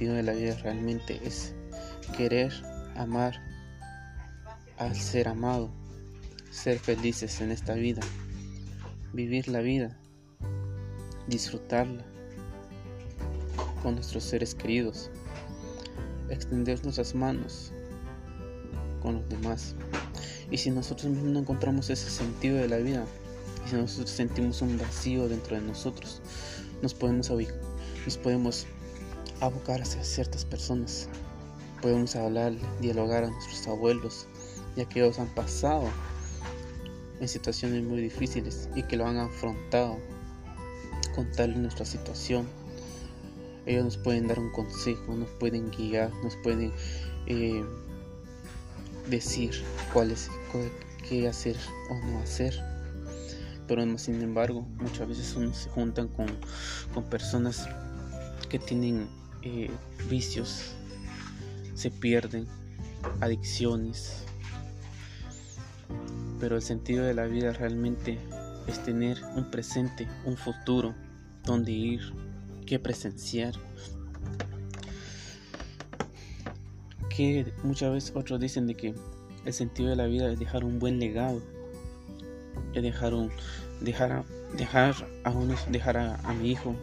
sentido de la vida realmente es querer, amar, al ser amado, ser felices en esta vida, vivir la vida, disfrutarla con nuestros seres queridos, extender nuestras manos con los demás. Y si nosotros mismos no encontramos ese sentido de la vida, y si nosotros sentimos un vacío dentro de nosotros, nos podemos, nos podemos abocar hacia ciertas personas. Podemos hablar, dialogar a nuestros abuelos, ya que ellos han pasado en situaciones muy difíciles y que lo han afrontado. Contarles nuestra situación. Ellos nos pueden dar un consejo, nos pueden guiar, nos pueden eh, decir cuál es, qué hacer o no hacer. Pero sin embargo, muchas veces uno se juntan con, con personas que tienen eh, vicios, se pierden, adicciones, pero el sentido de la vida realmente es tener un presente, un futuro, donde ir, que presenciar. Que muchas veces otros dicen de que el sentido de la vida es dejar un buen legado, es dejar un dejar a, dejar a unos, dejar a, a mi hijo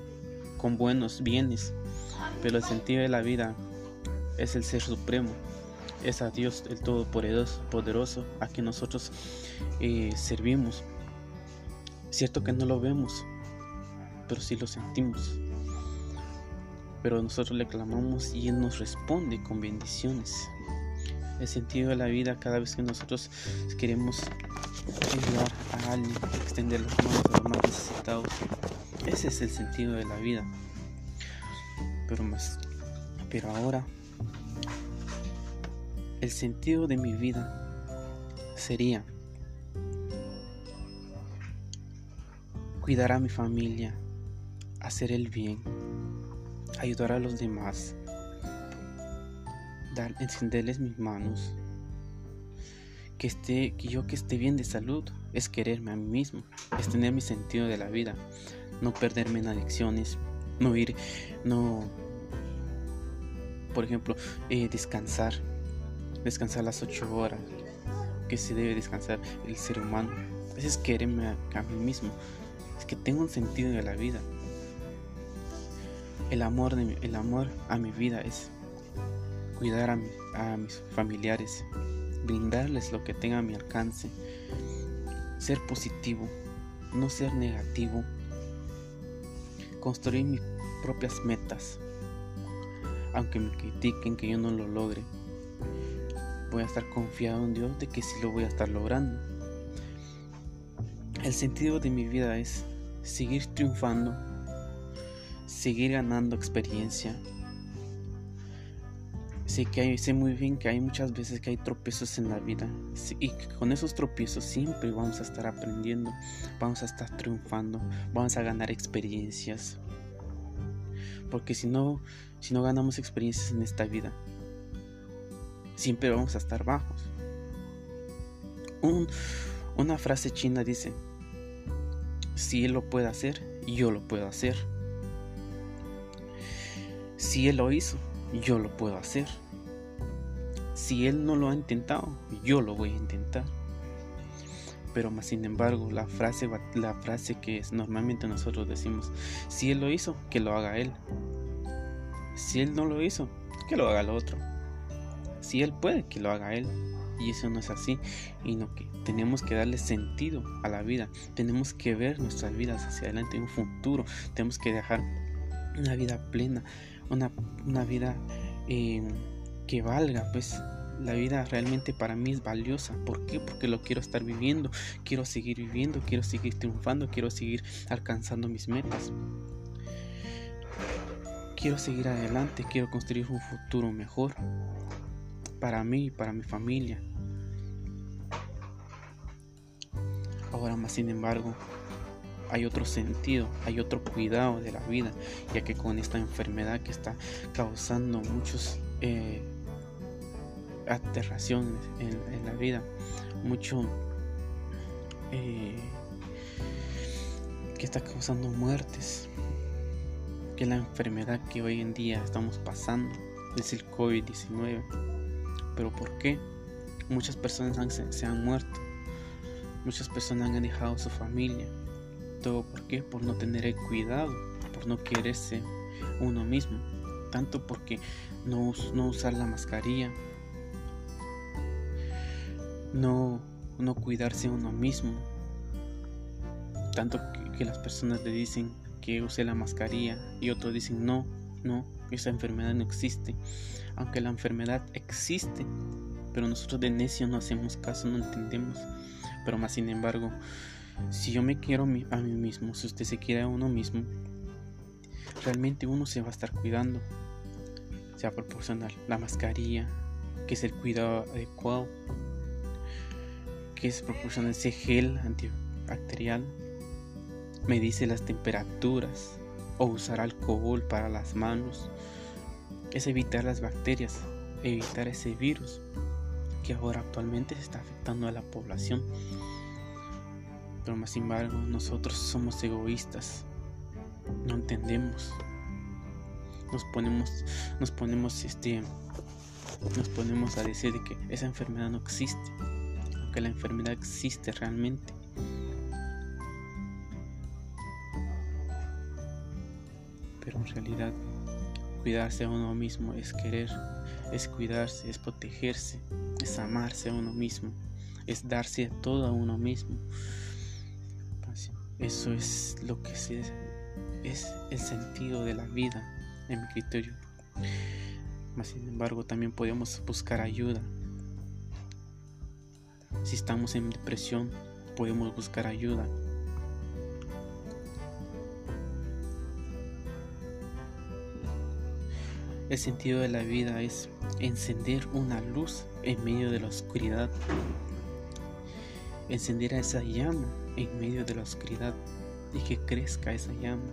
con buenos bienes, pero el sentido de la vida es el ser supremo, es a Dios el Todopoderoso a quien nosotros eh, servimos. Cierto que no lo vemos, pero sí lo sentimos. Pero nosotros le clamamos y Él nos responde con bendiciones. El sentido de la vida cada vez que nosotros queremos ayudar a alguien, extender las manos a los más necesitados. Ese es el sentido de la vida. Pero más, pero ahora el sentido de mi vida sería cuidar a mi familia, hacer el bien, ayudar a los demás, dar, encenderles mis manos, que esté, que yo que esté bien de salud, es quererme a mí mismo, es tener mi sentido de la vida, no perderme en adicciones, no ir, no, por ejemplo, eh, descansar, descansar las ocho horas que se debe descansar el ser humano. Es quererme a, mí mismo. Es que tengo un sentido de la vida. El amor, de el amor a mi vida es cuidar a, a mis familiares, brindarles lo que tenga a mi alcance, ser positivo, no ser negativo, construir mis propias metas, aunque me critiquen que yo no lo logre voy a estar confiado en Dios de que sí lo voy a estar logrando. El sentido de mi vida es seguir triunfando, seguir ganando experiencia. Sé que hay, sé muy bien que hay muchas veces que hay tropiezos en la vida y con esos tropiezos siempre vamos a estar aprendiendo, vamos a estar triunfando, vamos a ganar experiencias. Porque si no, si no ganamos experiencias en esta vida, siempre vamos a estar bajos. una frase china dice, si él lo puede hacer, yo lo puedo hacer. Si él lo hizo, yo lo puedo hacer. Si él no lo ha intentado, yo lo voy a intentar. Pero más sin embargo, la frase, la frase que es, normalmente nosotros decimos, si él lo hizo, que lo haga él. Si él no lo hizo, que lo haga el otro si Él puede, que lo haga Él. Y eso no es así, y no que tenemos que darle sentido a la vida, tenemos que ver nuestras vidas hacia adelante, un futuro, tenemos que dejar una vida plena, una, vida eh, que valga, pues la vida realmente para mí es valiosa. ¿Por qué? Porque lo quiero estar viviendo, quiero seguir viviendo, quiero seguir triunfando, quiero seguir alcanzando mis metas. Quiero seguir adelante, quiero construir un futuro mejor para mí y para mi familia. Ahora más sin embargo, hay otro sentido, hay otro cuidado de la vida, ya que con esta enfermedad que está causando muchos eh, aterraciones en, la vida, mucho eh, que está causando muertes, que la enfermedad que hoy en día estamos pasando es el COVID-19. ¿Pero por qué? Muchas personas se han muerto. Muchas personas han dejado su familia. ¿Todo por qué? Por no tener el cuidado, por no quererse uno mismo. Tanto porque no, no usar la mascarilla, no, no cuidarse uno mismo. Tanto que, las personas le dicen que use la mascarilla y otros dicen no, no, esa enfermedad no existe. Aunque la enfermedad existe, pero nosotros de necio no hacemos caso, no entendemos. Pero más sin embargo, si yo me quiero a mí mismo, si usted se quiere a uno mismo, realmente uno se va a estar cuidando. Se va a proporcionar la mascarilla, que es el cuidado adecuado, que es proporcionar ese gel antibacterial, me dice las temperaturas o usar alcohol para las manos, es evitar las bacterias, evitar ese virus que ahora actualmente se está afectando a la población. Pero más sin embargo, nosotros somos egoístas, no entendemos. Nos ponemos, nos ponemos este, nos ponemos a decir de que esa enfermedad no existe la enfermedad existe realmente. Pero en realidad cuidarse a uno mismo es querer, es cuidarse, es protegerse, es amarse a uno mismo, es darse todo a uno mismo. Eso es lo que es, el sentido de la vida en mi criterio. sin embargo, también podemos buscar ayuda si estamos en depresión, podemos buscar ayuda. El sentido de la vida es encender una luz en medio de la oscuridad. Encender esa llama en medio de la oscuridad y que crezca esa llama.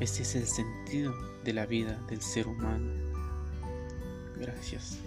Ese es el sentido de la vida del ser humano. Gracias.